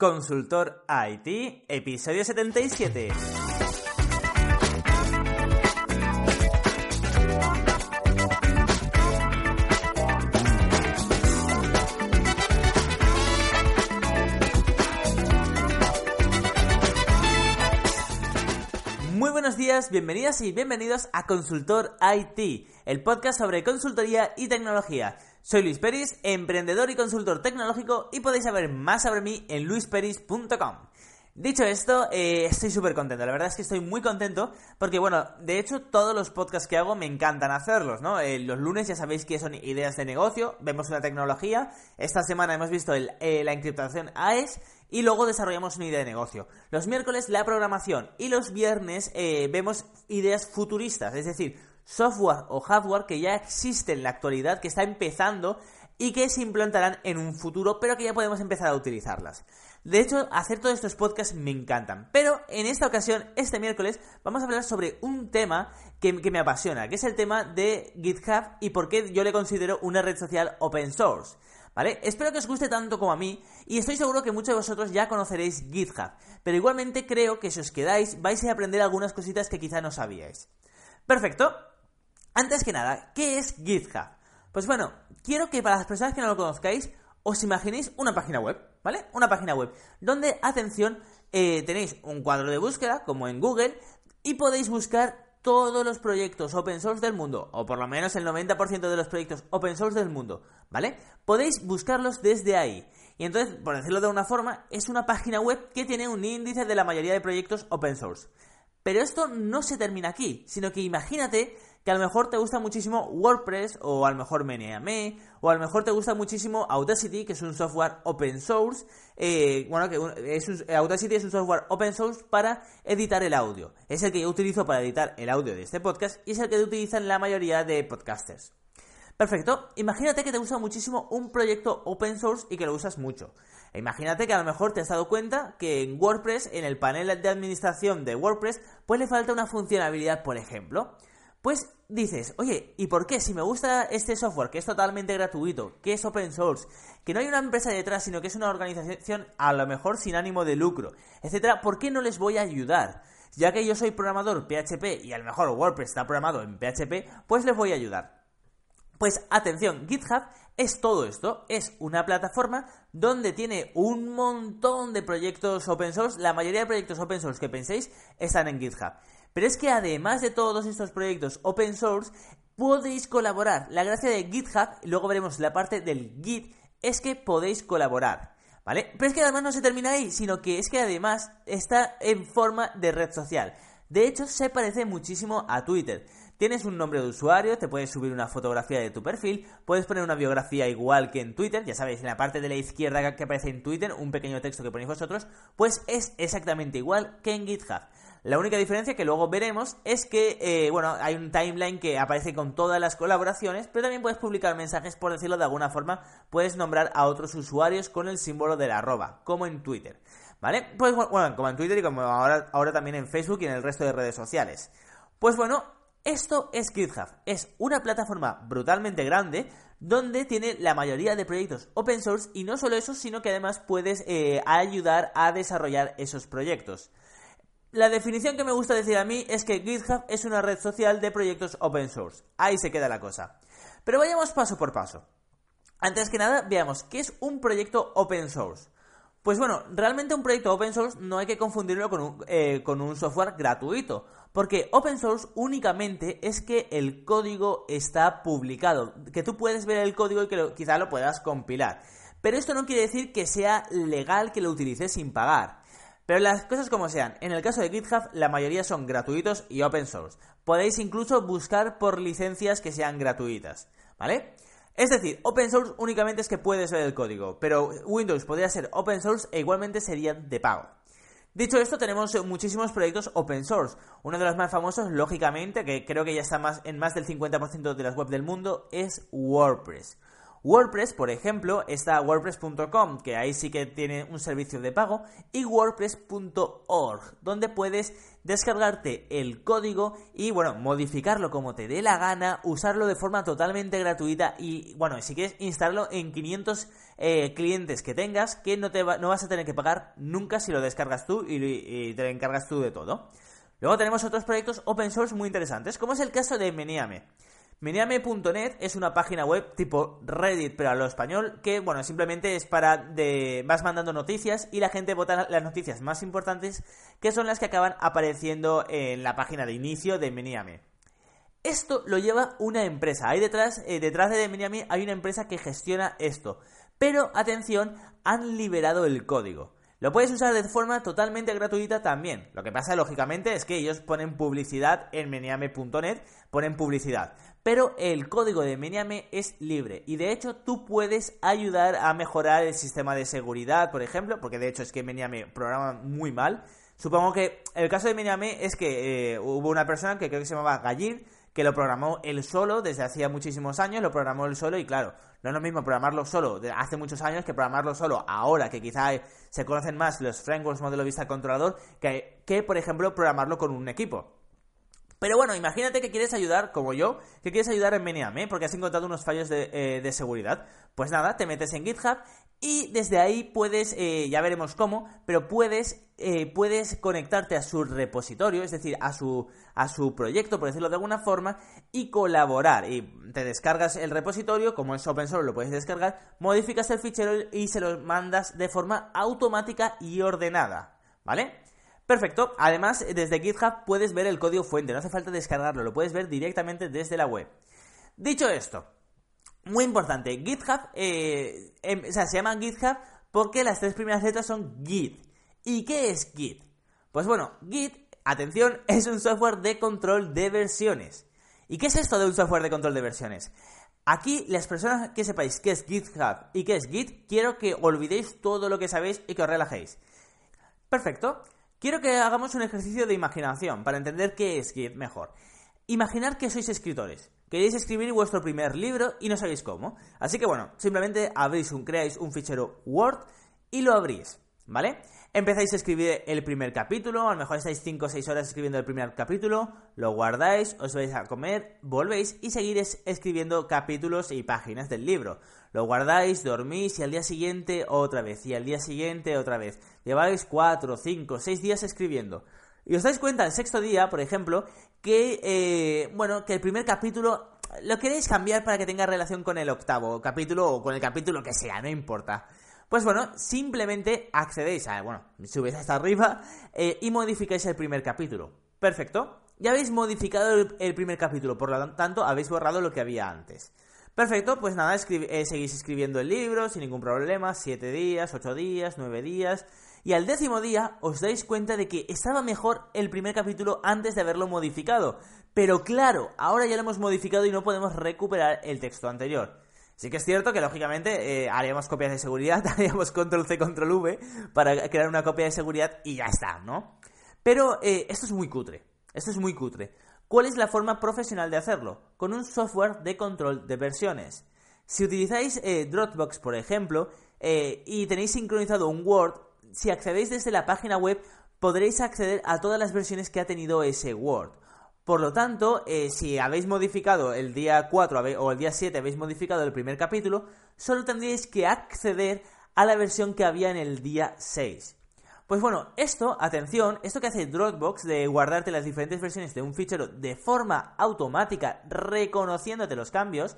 Consultor IT, episodio 77. Muy buenos días, bienvenidas y bienvenidos a Consultor IT, el podcast sobre consultoría y tecnología. Soy Luis Peris, emprendedor y consultor tecnológico y podéis saber más sobre mí en luisperis.com. Dicho esto, eh, estoy súper contento, la verdad es que estoy muy contento porque, bueno, de hecho todos los podcasts que hago me encantan hacerlos, ¿no? Eh, los lunes ya sabéis que son ideas de negocio, vemos una tecnología, esta semana hemos visto eh, la encriptación AES y luego desarrollamos una idea de negocio. Los miércoles la programación y los viernes vemos ideas futuristas, es decir, software o hardware que ya existe en la actualidad, que está empezando y que se implantarán en un futuro, pero que ya podemos empezar a utilizarlas. De hecho, hacer todos estos podcasts me encantan. Pero en esta ocasión, este miércoles, vamos a hablar sobre un tema que, me apasiona, que es el tema de GitHub y por qué yo le considero una red social open source. ¿Vale? Espero que os guste tanto como a mí y estoy seguro que muchos de vosotros ya conoceréis GitHub, pero igualmente creo que si os quedáis vais a aprender algunas cositas que quizá no sabíais. Perfecto, antes que nada, ¿qué es GitHub? Pues bueno, quiero que para las personas que no lo conozcáis, os imaginéis una página web, ¿vale? Una página web donde, atención, eh, tenéis un cuadro de búsqueda, como en Google, y podéis buscar todos los proyectos open source del mundo, o por lo menos el 90% de los proyectos open source del mundo, ¿vale? Podéis buscarlos desde ahí. Y entonces, por decirlo de una forma, es una página web que tiene un índice de la mayoría de proyectos open source. Pero esto no se termina aquí, sino que imagínate que a lo mejor te gusta muchísimo WordPress o a lo mejor Meneame o a lo mejor te gusta muchísimo Audacity, que es un software open source. Eh, bueno, que Audacity es un software open source para editar el audio. Es el que yo utilizo para editar el audio de este podcast y es el que utilizan la mayoría de podcasters. Perfecto, imagínate que te gusta muchísimo un proyecto open source y que lo usas mucho. Imagínate que a lo mejor te has dado cuenta que en WordPress, en el panel de administración de WordPress, pues le falta una funcionalidad, por ejemplo. Pues dices, oye, ¿y por qué? Si me gusta este software, que es totalmente gratuito, que es open source, que no hay una empresa detrás, sino que es una organización a lo mejor sin ánimo de lucro, etcétera, ¿por qué no les voy a ayudar? Ya que yo soy programador PHP y a lo mejor WordPress está programado en PHP, pues les voy a ayudar. Pues atención, GitHub es todo esto, es una plataforma donde tiene un montón de proyectos open source, la mayoría de proyectos open source que penséis están en GitHub. Pero es que además de todos estos proyectos open source, podéis colaborar. La gracia de GitHub, luego veremos la parte del Git, es que podéis colaborar. ¿Vale? Pero es que además no se termina ahí, sino que es que además está en forma de red social. De hecho, se parece muchísimo a Twitter. Tienes un nombre de usuario, te puedes subir una fotografía de tu perfil, puedes poner una biografía igual que en Twitter, ya sabéis, en la parte de la izquierda que aparece en Twitter, un pequeño texto que ponéis vosotros, pues es exactamente igual que en GitHub. La única diferencia que luego veremos es que, eh, bueno, hay un timeline que aparece con todas las colaboraciones, pero también puedes publicar mensajes, por decirlo de alguna forma, puedes nombrar a otros usuarios con el símbolo de la arroba, como en Twitter. ¿Vale? Pues bueno, como en Twitter y como ahora, ahora también en Facebook y en el resto de redes sociales. Pues bueno, esto es GitHub. Es una plataforma brutalmente grande donde tiene la mayoría de proyectos open source y no solo eso, sino que además puedes eh, ayudar a desarrollar esos proyectos. La definición que me gusta decir a mí es que GitHub es una red social de proyectos open source. Ahí se queda la cosa. Pero vayamos paso por paso. Antes que nada, veamos qué es un proyecto open source. Pues bueno, realmente un proyecto open source no hay que confundirlo con un, eh, software gratuito, porque open source únicamente es que el código está publicado, que tú puedes ver el código y que quizá lo puedas compilar. Pero esto no quiere decir que sea legal que lo utilices sin pagar. Pero las cosas como sean, en el caso de GitHub la mayoría son gratuitos y open source. Podéis incluso buscar por licencias que sean gratuitas, ¿vale? Es decir, open source únicamente es que puedes ver el código, pero Windows podría ser open source e igualmente serían de pago. Dicho esto, tenemos muchísimos proyectos open source. Uno de los más famosos, lógicamente, que creo que ya está más, en más del 50% de las webs del mundo, es WordPress. WordPress, por ejemplo, está wordpress.com, que ahí sí que tiene un servicio de pago, y wordpress.org, donde puedes descargarte el código y, bueno, modificarlo como te dé la gana, usarlo de forma totalmente gratuita y, bueno, si quieres instalarlo en 500 eh, clientes que tengas, que no, te no vas a tener que pagar nunca si lo descargas tú y, te encargas tú de todo. Luego tenemos otros proyectos open source muy interesantes, como es el caso de Meniame. Meniame.net es una página web tipo Reddit, pero a lo español, que, bueno, simplemente es para de... vas mandando noticias y la gente vota las noticias más importantes, que son las que acaban apareciendo en la página de inicio de Meniame. Esto lo lleva una empresa. Ahí detrás, eh, detrás de Meniame hay una empresa que gestiona esto. Pero, atención, han liberado el código. Lo puedes usar de forma totalmente gratuita también. Lo que pasa, lógicamente, es que ellos ponen publicidad en meniame.net, ponen publicidad. Pero el código de Meniame es libre y de hecho tú puedes ayudar a mejorar el sistema de seguridad, por ejemplo, porque de hecho es que Meniame programa muy mal. Supongo que el caso de Meniame es que eh, hubo una persona que creo que se llamaba Gallir, que lo programó él solo desde hacía muchísimos años, lo programó él solo y claro, no es lo mismo programarlo solo de hace muchos años que programarlo solo ahora, que quizá se conocen más los frameworks modelo vista controlador, que, que por ejemplo programarlo con un equipo. Pero bueno, imagínate que quieres ayudar, como yo, que quieres ayudar en Meniame, porque has encontrado unos fallos de, eh, de seguridad. Pues nada, te metes en GitHub y desde ahí puedes, eh, ya veremos cómo, pero puedes, eh, puedes conectarte a su repositorio, es decir, a su, a su proyecto, por decirlo de alguna forma, y colaborar. Y te descargas el repositorio, como es open source lo puedes descargar, modificas el fichero y se lo mandas de forma automática y ordenada, ¿vale? Perfecto, además desde GitHub puedes ver el código fuente, no hace falta descargarlo, lo puedes ver directamente desde la web. Dicho esto, muy importante, GitHub, eh, em, o sea, se llama GitHub porque las tres primeras letras son Git. ¿Y qué es Git? Pues bueno, Git, atención, es un software de control de versiones. ¿Y qué es esto de un software de control de versiones? Aquí, las personas que sepáis qué es GitHub y qué es Git, quiero que olvidéis todo lo que sabéis y que os relajéis. Perfecto. Quiero que hagamos un ejercicio de imaginación para entender qué es Git mejor. Imaginar que sois escritores. Queréis escribir vuestro primer libro y no sabéis cómo. Así que bueno, simplemente abrís un, creáis un fichero Word y lo abrís, ¿vale? Empezáis a escribir el primer capítulo, a lo mejor estáis 5 o 6 horas escribiendo el primer capítulo, lo guardáis, os vais a comer, volvéis y seguiréis escribiendo capítulos y páginas del libro. Lo guardáis, dormís y al día siguiente otra vez, y al día siguiente otra vez. Lleváis 4, 5, 6 días escribiendo. Y os dais cuenta el sexto día, por ejemplo, que, eh, bueno, que el primer capítulo lo queréis cambiar para que tenga relación con el octavo capítulo o con el capítulo que sea, no importa. Pues bueno, simplemente accedéis a, bueno, subís hasta arriba eh, y modificáis el primer capítulo. Perfecto. Ya habéis modificado el, primer capítulo, por lo tanto habéis borrado lo que había antes. Perfecto, pues nada, eh, seguís escribiendo el libro sin ningún problema, 7 días, 8 días, 9 días, y al décimo día os dais cuenta de que estaba mejor el primer capítulo antes de haberlo modificado. Pero claro, ahora ya lo hemos modificado y no podemos recuperar el texto anterior. Sí que es cierto que lógicamente eh, haríamos copias de seguridad, haríamos control C, control V para crear una copia de seguridad y ya está, ¿no? Pero eh, esto es muy cutre, esto es muy cutre. ¿Cuál es la forma profesional de hacerlo? Con un software de control de versiones. Si utilizáis eh, Dropbox, por ejemplo, y tenéis sincronizado un Word, si accedéis desde la página web, podréis acceder a todas las versiones que ha tenido ese Word. Por lo tanto, eh, si habéis modificado el día 4 o el día 7 habéis modificado el primer capítulo, solo tendríais que acceder a la versión que había en el día 6. Pues bueno, esto, atención, esto que hace Dropbox de guardarte las diferentes versiones de un fichero de forma automática, reconociéndote los cambios,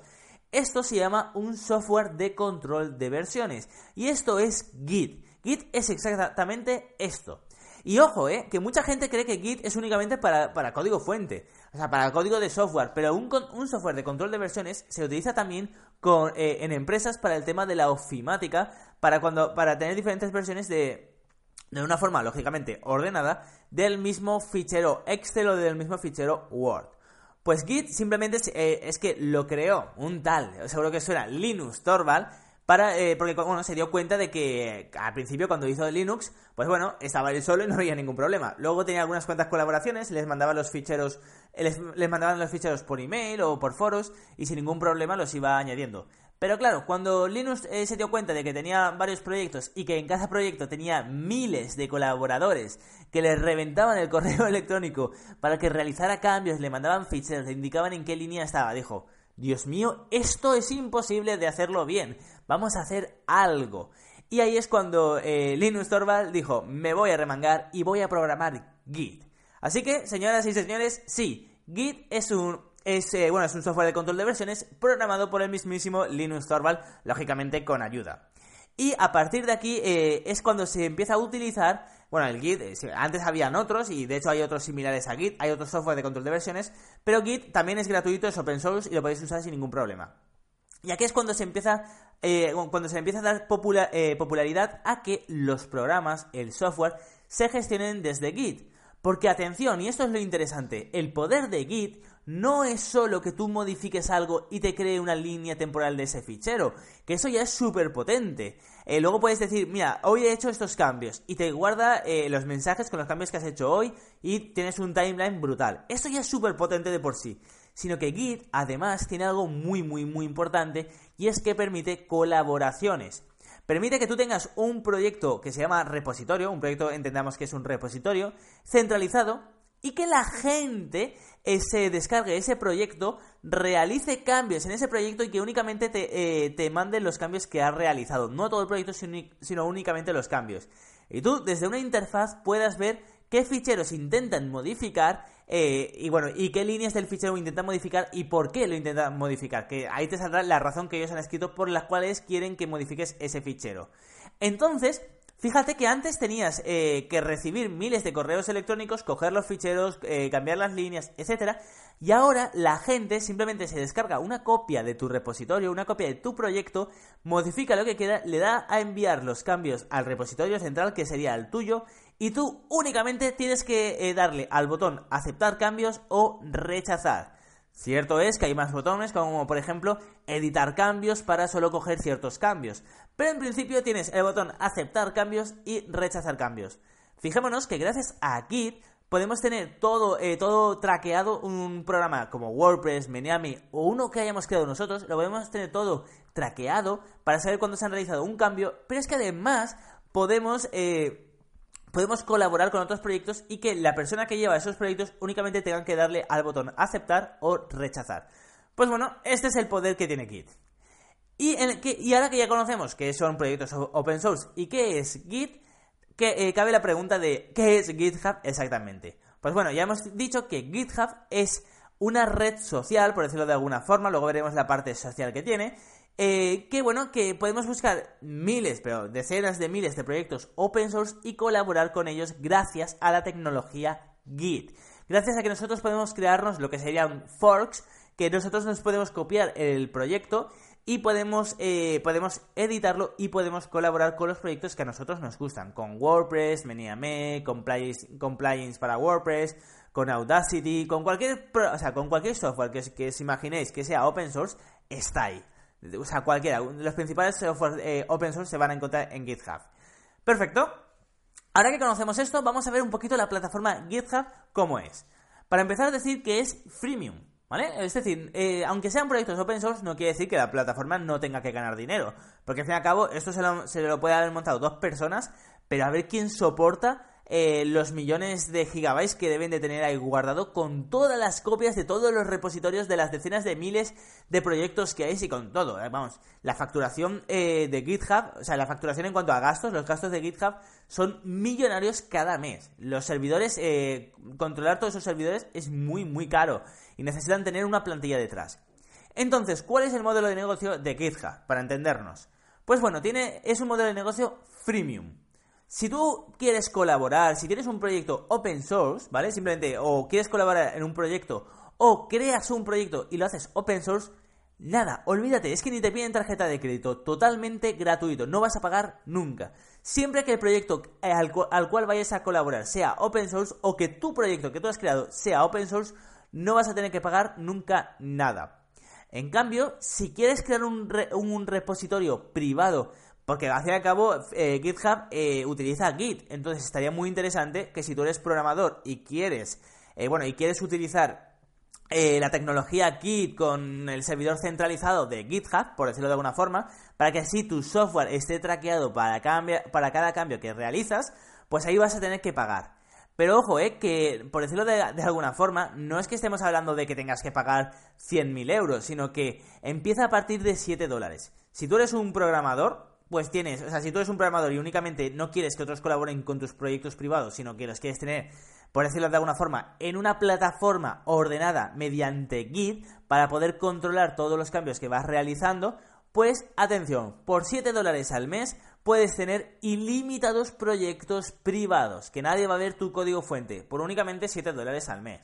esto se llama un software de control de versiones. Y esto es Git. Git es exactamente esto. Y ojo, eh, que mucha gente cree que Git es únicamente para, código fuente, o sea, para código de software, pero un, un software de control de versiones se utiliza también con, eh, en empresas para el tema de la ofimática, para, cuando, para tener diferentes versiones de, de una forma, lógicamente, ordenada, del mismo fichero Excel o del mismo fichero Word. Pues Git simplemente es, eh, es que lo creó un tal, seguro que suena Linus Torvald, para, eh, porque bueno, se dio cuenta de que al principio cuando hizo Linux, pues bueno, estaba él solo y no había ningún problema. Luego tenía algunas cuantas colaboraciones, les mandaba los ficheros, les, mandaban los ficheros por email o por foros y sin ningún problema los iba añadiendo. Pero claro, cuando Linux eh, se dio cuenta de que tenía varios proyectos y que en cada proyecto tenía miles de colaboradores que le reventaban el correo electrónico para que realizara cambios, le mandaban ficheros, le indicaban en qué línea estaba, dijo, Dios mío, esto es imposible de hacerlo bien, vamos a hacer algo. Y ahí es cuando eh, Linus Torvald dijo, me voy a remangar y voy a programar Git. Así que, señoras y señores, sí, Git es un, es, eh, bueno, es un software de control de versiones programado por el mismísimo Linus Torvald, lógicamente con ayuda. Y a partir de aquí eh, es cuando se empieza a utilizar, bueno, el Git, antes habían otros y de hecho hay otros similares a Git, hay otros software de control de versiones, pero Git también es gratuito, es open source y lo podéis usar sin ningún problema. Y aquí es cuando se empieza, eh, cuando se empieza a dar eh, popularidad a que los programas, el software, se gestionen desde Git. Porque atención, y esto es lo interesante, el poder de Git no es solo que tú modifiques algo y te cree una línea temporal de ese fichero, que eso ya es súper potente. Eh, luego puedes decir, mira, hoy he hecho estos cambios y te guarda los mensajes con los cambios que has hecho hoy y tienes un timeline brutal. Esto ya es súper potente de por sí sino que Git además tiene algo muy muy muy importante y es que permite colaboraciones. Permite que tú tengas un proyecto que se llama repositorio, un proyecto entendamos que es un repositorio centralizado y que la gente se descargue ese proyecto, realice cambios en ese proyecto y que únicamente te, eh, te mande los cambios que ha realizado. No todo el proyecto, sino únicamente los cambios. Y tú desde una interfaz puedas ver qué ficheros intentan modificar eh, y bueno, y qué líneas del fichero intentan modificar y por qué lo intentan modificar. Que ahí te saldrá la razón que ellos han escrito por las cuales quieren que modifiques ese fichero. Entonces, Fíjate que antes tenías eh, que recibir miles de correos electrónicos, coger los ficheros, eh, cambiar las líneas, etc. Y ahora la gente simplemente se descarga una copia de tu repositorio, una copia de tu proyecto, modifica lo que queda, le da a enviar los cambios al repositorio central, que sería el tuyo, y tú únicamente tienes que eh, darle al botón aceptar cambios o rechazar. Cierto es que hay más botones, como por ejemplo editar cambios para solo coger ciertos cambios, pero en principio tienes el botón aceptar cambios y rechazar cambios. Fijémonos que gracias a Git podemos tener todo, eh, todo traqueado, un programa como WordPress, Meniami o uno que hayamos creado nosotros, lo podemos tener todo traqueado para saber cuándo se ha realizado un cambio, pero es que además podemos... Eh, podemos colaborar con otros proyectos y que la persona que lleva esos proyectos únicamente tenga que darle al botón aceptar o rechazar. Pues bueno, este es el poder que tiene Git. Y, ahora que ya conocemos que son proyectos open source y qué es Git, eh, cabe la pregunta de ¿qué es GitHub exactamente? Pues bueno, ya hemos dicho que GitHub es una red social, por decirlo de alguna forma, luego veremos la parte social que tiene, eh, que bueno, que podemos buscar miles, pero decenas de miles de proyectos open source y colaborar con ellos gracias a la tecnología Git. Gracias a que nosotros podemos crearnos lo que serían forks, que nosotros nos podemos copiar el proyecto y podemos, eh, podemos editarlo y podemos colaborar con los proyectos que a nosotros nos gustan, con WordPress, Meniame, Compliance, Compliance para WordPress, con Audacity, con cualquier, o sea, con cualquier software que, que os imaginéis que sea open source, está ahí. O sea, cualquiera. Los principales software eh, open source se van a encontrar en GitHub. Perfecto. Ahora que conocemos esto, vamos a ver un poquito la plataforma GitHub cómo es. Para empezar, decir que es freemium. ¿Vale? Es decir, eh, aunque sean proyectos open source, no quiere decir que la plataforma no tenga que ganar dinero. Porque al fin y al cabo, esto se lo, se lo puede haber montado dos personas, pero a ver quién soporta eh, los millones de gigabytes que deben de tener ahí guardado con todas las copias de todos los repositorios de las decenas de miles de proyectos que hay y con todo. Eh, vamos, la facturación eh, de GitHub, o sea, la facturación en cuanto a gastos, los gastos de GitHub son millonarios cada mes. Los servidores, controlar todos esos servidores es muy, muy caro y necesitan tener una plantilla detrás. Entonces, ¿cuál es el modelo de negocio de GitHub? Para entendernos. Pues bueno, tiene, es un modelo de negocio freemium. Si tú quieres colaborar, si tienes un proyecto open source, ¿vale? Simplemente, o quieres colaborar en un proyecto, o creas un proyecto y lo haces open source, nada, olvídate, es que ni te piden tarjeta de crédito, totalmente gratuito, no vas a pagar nunca. Siempre que el proyecto al, al cual vayas a colaborar sea open source, o que tu proyecto que tú has creado sea open source, no vas a tener que pagar nunca nada. En cambio, si quieres crear un, un repositorio privado porque al fin y al cabo eh, GitHub eh, utiliza Git, entonces estaría muy interesante que si tú eres programador y quieres, eh, bueno, y quieres utilizar la tecnología Git con el servidor centralizado de GitHub, por decirlo de alguna forma, para que así tu software esté traqueado para, para cada cambio que realizas, pues ahí vas a tener que pagar. Pero ojo, eh, que por decirlo de, alguna forma, no es que estemos hablando de que tengas que pagar 100.000 euros, sino que empieza a partir de 7 dólares. Si tú eres un programador, pues tienes, o sea, si tú eres un programador y únicamente no quieres que otros colaboren con tus proyectos privados, sino que los quieres tener, por decirlo de alguna forma, en una plataforma ordenada mediante Git para poder controlar todos los cambios que vas realizando, pues atención, por 7 dólares al mes puedes tener ilimitados proyectos privados, que nadie va a ver tu código fuente, por únicamente 7 dólares al mes.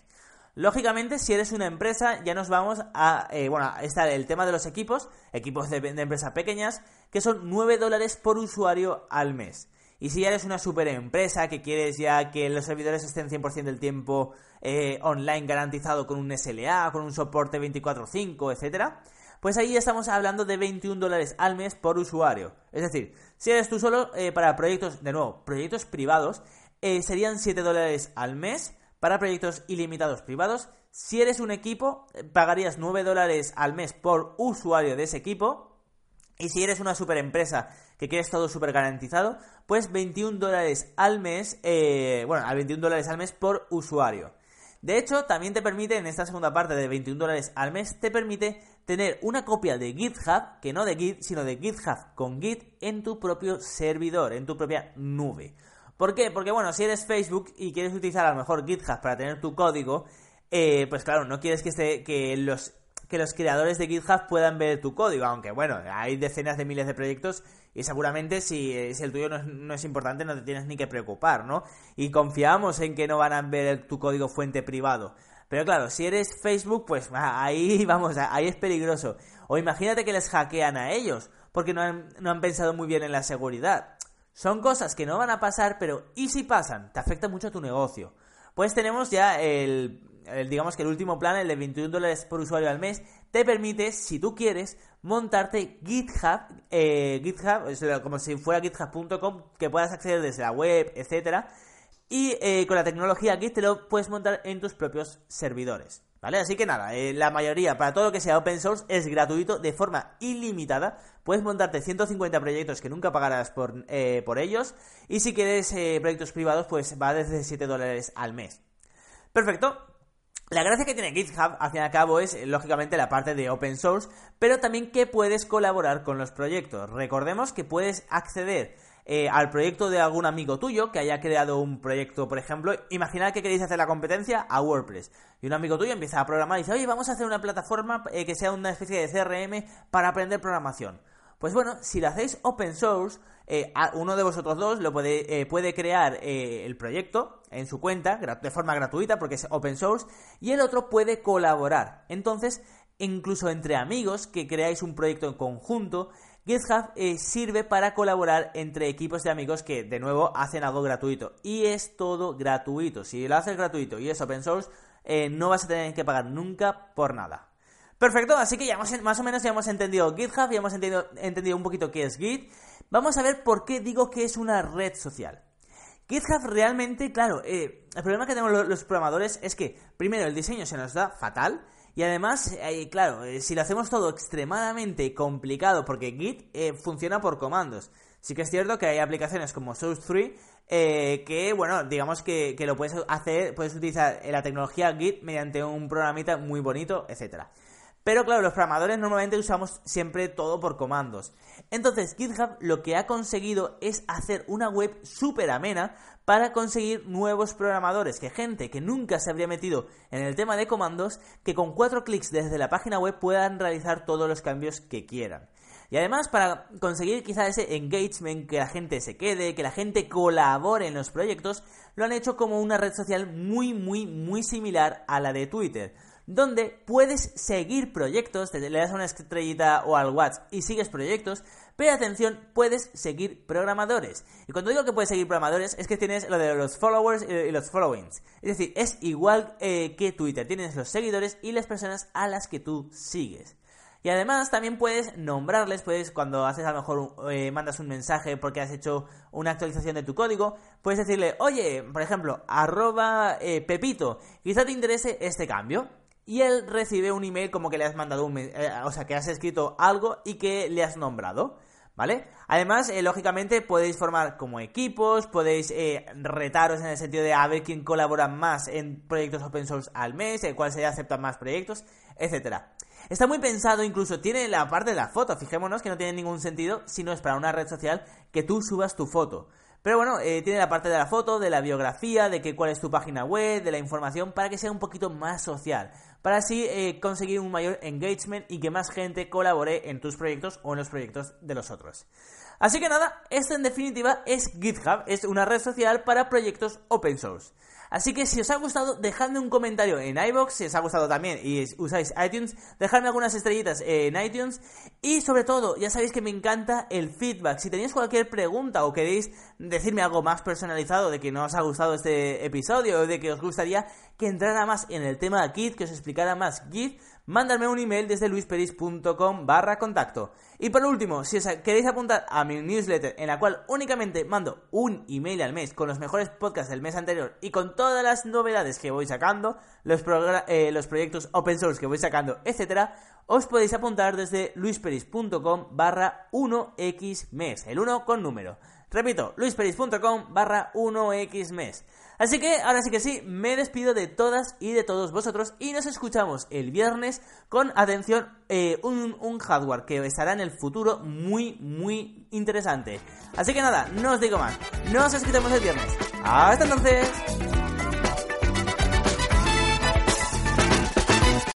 Lógicamente, si eres una empresa, ya nos vamos a. Eh, bueno, está el tema de los equipos, equipos de, empresas pequeñas, que son 9 dólares por usuario al mes. Y si ya eres una super empresa que quieres ya que los servidores estén 100% del tiempo eh, online garantizado con un SLA, con un soporte 24/5, etcétera, pues ahí estamos hablando de 21 dólares al mes por usuario. Es decir, si eres tú solo eh, para proyectos, de nuevo, proyectos privados, serían 7 dólares al mes para proyectos ilimitados privados. Si eres un equipo, eh, pagarías 9 dólares al mes por usuario de ese equipo. Y si eres una super empresa que quieres todo súper garantizado, pues 21 dólares al mes, bueno, a 21 dólares al mes por usuario. De hecho, también te permite, en esta segunda parte de 21 dólares al mes, te permite tener una copia de GitHub, que no de Git, sino de GitHub con Git en tu propio servidor, en tu propia nube. ¿Por qué? Porque bueno, si eres Facebook y quieres utilizar a lo mejor GitHub para tener tu código, eh, pues claro, no quieres que, que los que los creadores de GitHub puedan ver tu código, aunque bueno, hay decenas de miles de proyectos y seguramente si, el tuyo no es, importante no te tienes ni que preocupar, ¿no? Y confiamos en que no van a ver tu código fuente privado. Pero claro, si eres Facebook, pues ah, ahí vamos, ahí es peligroso. O imagínate que les hackean a ellos, porque no han pensado muy bien en la seguridad. Son cosas que no van a pasar, pero ¿y si pasan? Te afecta mucho a tu negocio. Pues tenemos ya el, digamos que el último plan, el de 21 dólares por usuario al mes, te permite, si tú quieres, montarte GitHub, eh, GitHub, como si fuera github.com, que puedas acceder desde la web, etcétera, y eh, con la tecnología Git te lo puedes montar en tus propios servidores. ¿Vale? Así que nada, eh, la mayoría, para todo lo que sea open source, es gratuito de forma ilimitada. Puedes montarte 150 proyectos que nunca pagarás por, por ellos. Y si quieres proyectos privados, pues va desde 7 dólares al mes. Perfecto, la gracia que tiene GitHub, al fin y al cabo, es lógicamente la parte de open source, pero también que puedes colaborar con los proyectos. Recordemos que puedes acceder eh, al proyecto de algún amigo tuyo que haya creado un proyecto, por ejemplo, imaginad que queréis hacer la competencia a WordPress y un amigo tuyo empieza a programar y dice, oye, vamos a hacer una plataforma eh, que sea una especie de CRM para aprender programación. Pues bueno, si lo hacéis open source, eh, uno de vosotros dos lo puede, puede crear el proyecto en su cuenta de forma gratuita porque es open source y el otro puede colaborar. Entonces, incluso entre amigos que creáis un proyecto en conjunto, GitHub eh, sirve para colaborar entre equipos de amigos que de nuevo hacen algo gratuito y es todo gratuito. Si lo haces gratuito y es open source, eh, no vas a tener que pagar nunca por nada. Perfecto, así que ya más o menos ya hemos entendido GitHub, ya hemos entendido, entendido un poquito qué es Git. Vamos a ver por qué digo que es una red social. GitHub realmente, claro, eh, el problema que tenemos los, programadores es que, primero, el diseño se nos da fatal. Y además, eh, claro, eh, si lo hacemos todo extremadamente complicado, porque Git funciona por comandos. Sí que es cierto que hay aplicaciones como Source3 que, bueno, digamos que, que, lo puedes hacer, puedes utilizar la tecnología Git mediante un programita muy bonito, etcétera. Pero claro, los programadores normalmente usamos siempre todo por comandos. Entonces GitHub lo que ha conseguido es hacer una web súper amena para conseguir nuevos programadores, que gente que nunca se habría metido en el tema de comandos, que con cuatro clics desde la página web puedan realizar todos los cambios que quieran. Y además para conseguir quizá ese engagement, que la gente se quede, que la gente colabore en los proyectos, lo han hecho como una red social muy, muy, muy similar a la de Twitter donde puedes seguir proyectos, te le das una estrellita o al WhatsApp y sigues proyectos, pero atención, puedes seguir programadores. Y cuando digo que puedes seguir programadores, es que tienes lo de los followers y los followings. Es decir, es igual eh, que Twitter, tienes los seguidores y las personas a las que tú sigues. Y además también puedes nombrarles, puedes cuando haces a lo mejor eh, mandas un mensaje porque has hecho una actualización de tu código, puedes decirle, oye, por ejemplo, arroba eh, Pepito, quizá te interese este cambio y él recibe un email como que le has mandado un... Eh, o sea, que has escrito algo y que le has nombrado. ¿Vale? Además, eh, lógicamente, podéis formar como equipos, podéis eh, retaros en el sentido de a ver quién colabora más en proyectos open source al mes, el cual se acepta más proyectos, etcétera. Está muy pensado, incluso tiene la parte de la foto, fijémonos que no tiene ningún sentido si no es para una red social que tú subas tu foto. Pero bueno, eh, tiene la parte de la foto, de la biografía, de que cuál es tu página web, de la información, para que sea un poquito más social para así eh, conseguir un mayor engagement y que más gente colabore en tus proyectos o en los proyectos de los otros. Así que nada, esto en definitiva es GitHub, es una red social para proyectos open source. Así que si os ha gustado, dejadme un comentario en iBox, si os ha gustado también y usáis iTunes, dejadme algunas estrellitas en iTunes y sobre todo, ya sabéis que me encanta el feedback. Si tenéis cualquier pregunta o queréis decirme algo más personalizado de que no os ha gustado este episodio o de que os gustaría que entrara más en el tema de Git, que os explicara más Git, mándame un email desde luisperis.com barra contacto. Y por último, si os queréis apuntar a mi newsletter en la cual únicamente mando un email al mes con los mejores podcasts del mes anterior y con todas las novedades que voy sacando, los, eh, los proyectos open source que voy sacando, etcétera, os podéis apuntar desde luisperis.com barra 1x mes, el 1 con número. Repito, luisperis.com barra 1x mes. Así que ahora sí que sí, me despido de todas y de todos vosotros y nos escuchamos el viernes con, atención, eh, un, un hardware que estará en el futuro muy, muy interesante. Así que nada, no os digo más, nos escuchamos el viernes. Hasta entonces.